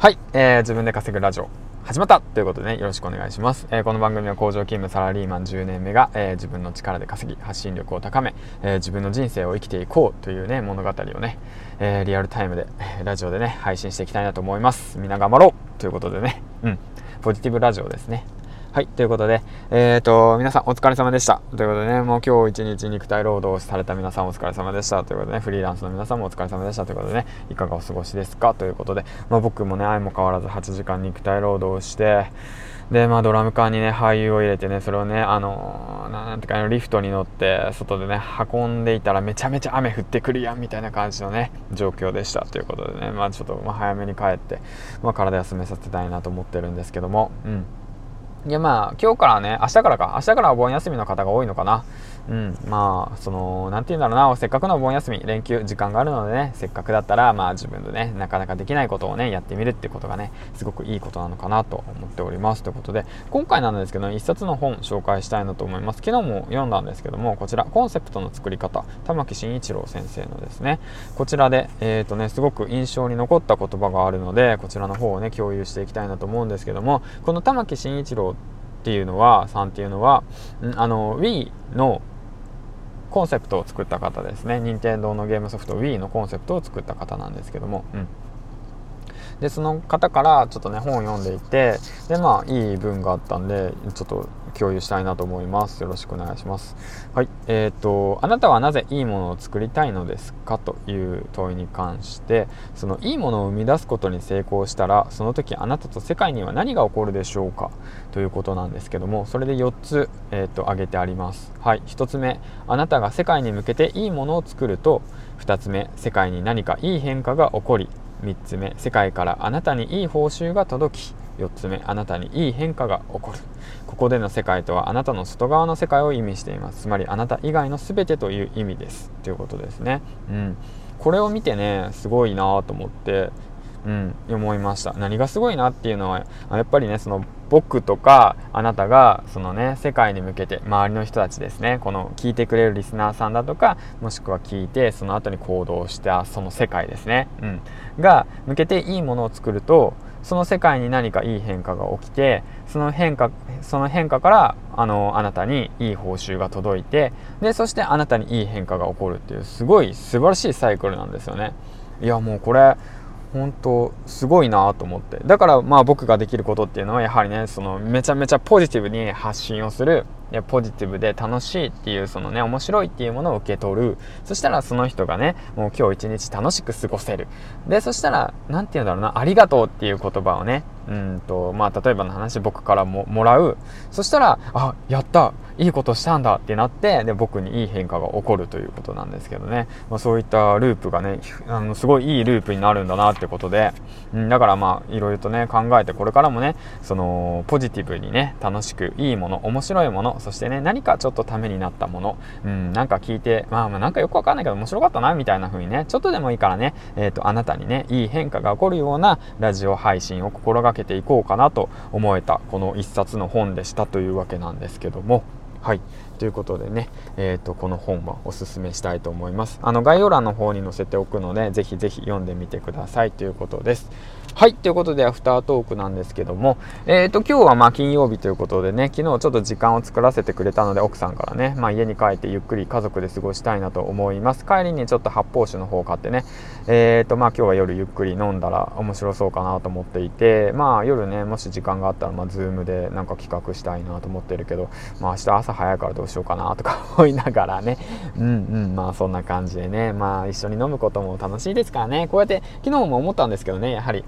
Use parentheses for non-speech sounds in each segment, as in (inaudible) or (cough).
はい、えー、自分で稼ぐラジオ始まったということでね、よろしくお願いします。えー、この番組は工場勤務サラリーマン10年目が、えー、自分の力で稼ぎ、発信力を高め、えー、自分の人生を生きていこうというね、物語をね、えリアルタイムで、ラジオでね、配信していきたいなと思います。みんな頑張ろうということでね、うん、ポジティブラジオですね。はい、ということで、えっ、ー、と、皆さんお疲れ様でした。ということでね、もう今日一日肉体労働をされた皆さんお疲れ様でした。ということでね、フリーランスの皆さんもお疲れ様でした。ということでね、いかがお過ごしですか？ということで、まあ、僕もね、相も変わらず8時間肉体労働をして、で、まあ、ドラム缶にね、俳優を入れてね、それをね、あのー、なんていうか、リフトに乗って、外でね、運んでいたらめちゃめちゃ雨降ってくるやん、みたいな感じのね、状況でしたということでね、まあ、ちょっと、まあ、早めに帰って、まあ、体休めさせたいなと思ってるんですけども、うん。いやまあ今日からね明日からか。明日からお盆休みの方が多いのかな。うんまあその何て言うんだろうな。せっかくのお盆休み連休時間があるのでねせっかくだったらまあ自分でねなかなかできないことをねやってみるってことがねすごくいいことなのかなと思っております。ということで今回なんですけど一冊の本紹介したいなと思います。昨日も読んだんですけどもこちらコンセプトの作り方玉木慎一郎先生のですね。こちらでえっ、ー、とねすごく印象に残った言葉があるのでこちらの方をね共有していきたいなと思うんですけどもこの玉木慎一郎っていうのはさんっていうのはあの Wii のコンセプトを作った方ですね。任天堂のゲームソフト Wii のコンセプトを作った方なんですけども、うん、でその方からちょっとね本を読んでいてでまあいい文があったんでちょっと共有したいなと思います。よろしくお願いします。はい。えーと、あなたはなぜいいものを作りたいのですかという問いに関してそのいいものを生み出すことに成功したらその時あなたと世界には何が起こるでしょうかということなんですけどもそれで4つ、えーと、挙げてあります。はい。1つ目あなたが世界に向けていいものを作ると2つ目世界に何かいい変化が起こり3つ目世界からあなたにいい報酬が届き4つ目あなたにいい変化が起こる。ここでの世界とはあなたの外側の世界を意味しています。つまりあなた以外の全てという意味です。ということですね。うん。これを見てねすごいなと思ってうん、思いました。何がすごいなっていうのはやっぱりねその僕とかあなたがそのね世界に向けて周りの人たちですね。この聞いてくれるリスナーさんだとかもしくは聞いてその後に行動したその世界ですね、うん、が向けていいものを作るとその世界に何かいい変化が起きてその変化その変化からあのあなたにいい報酬が届いてでそしてあなたにいい変化が起こるっていうすごい素晴らしいサイクルなんですよね。いやもうこれ本当すごいなと思って。だからまあ僕ができることっていうのはやはりねそのめちゃめちゃポジティブに発信をするでポジティブで楽しいっていうそのね面白いっていうものを受け取る。そしたらその人がねもう今日一日楽しく過ごせる。でそしたら何て言うんだろうなありがとうっていう言葉をねうんとまあ例えばの話僕からももらう。そしたらあやったいいことしたんだってなってで僕にいい変化が起こるということなんですけどね、まあ、そういったループがねあのすごいいいループになるんだなってことで、うん、だからまあいろいろとね考えてこれからもねそのポジティブにね楽しくいいもの面白いものそしてね何かちょっとためになったもの、うん、なんか聞いてまあまあなんかよくわかんないけど面白かったなみたいな風にねちょっとでもいいからね、えーと、とあなたにねいい変化が起こるようなラジオ配信を心がけていこうかなと思えたこの一冊の本でしたというわけなんですけども。はい。ということでね、えーと、この本はおすすめしたいと思います。あの概要欄の方に載せておくのでぜひぜひ読んでみてください。ということです。はい。ということでアフタートークなんですけどもえっ、ー、と今日はま金曜日ということでね昨日ちょっと時間を作らせてくれたので奥さんからね、まあ、家に帰ってゆっくり家族で過ごしたいなと思います。帰りにちょっと発泡酒の方を買ってねえっ、ー、とまあ今日は夜ゆっくり飲んだら面白そうかなと思っていてまあ夜ねもし時間があったらまあズームでなんか企画したいなと思ってるけどまあ明日朝早いからどうしようかなとか (laughs) 思いながらね。うんうん。まあそんな感じでね。まあ一緒に飲むことも楽しいですからね。こうやって昨日も思ったんですけどね。やはり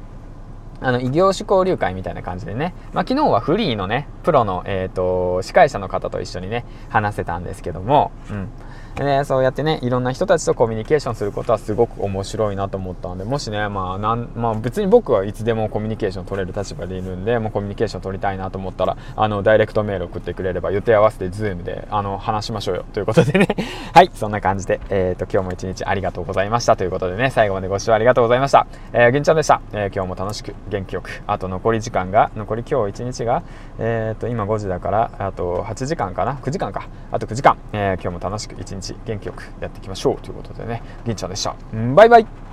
あの、異業種交流会みたいな感じでね、まあ、昨日はフリーのね、プロの、えっ、ー、と、司会者の方と一緒にね、話せたんですけども、うん。でそうやってねいろんな人たちとコミュニケーションすることはすごく面白いなと思ったんでもしね、まあなんまあ、別に僕はいつでもコミュニケーション取れる立場でいるんでもうコミュニケーション取りたいなと思ったらあのダイレクトメール送ってくれれば予定合わせて Zoom であの話しましょうよということでね。(laughs) はいそんな感じで、えーと、今日も一日ありがとうございました。ということでね最後までご視聴ありがとうございました、えー、銀ちゃんでした、えー、今日も楽しく元気よくあと残り時間が残り今日一日が、えーと、今5時だからあと8時間かな？9時間か。あと9時間、えー、今日も楽しく一日日元気よくやっていきましょうということでね銀ちゃんでした。バイバイ。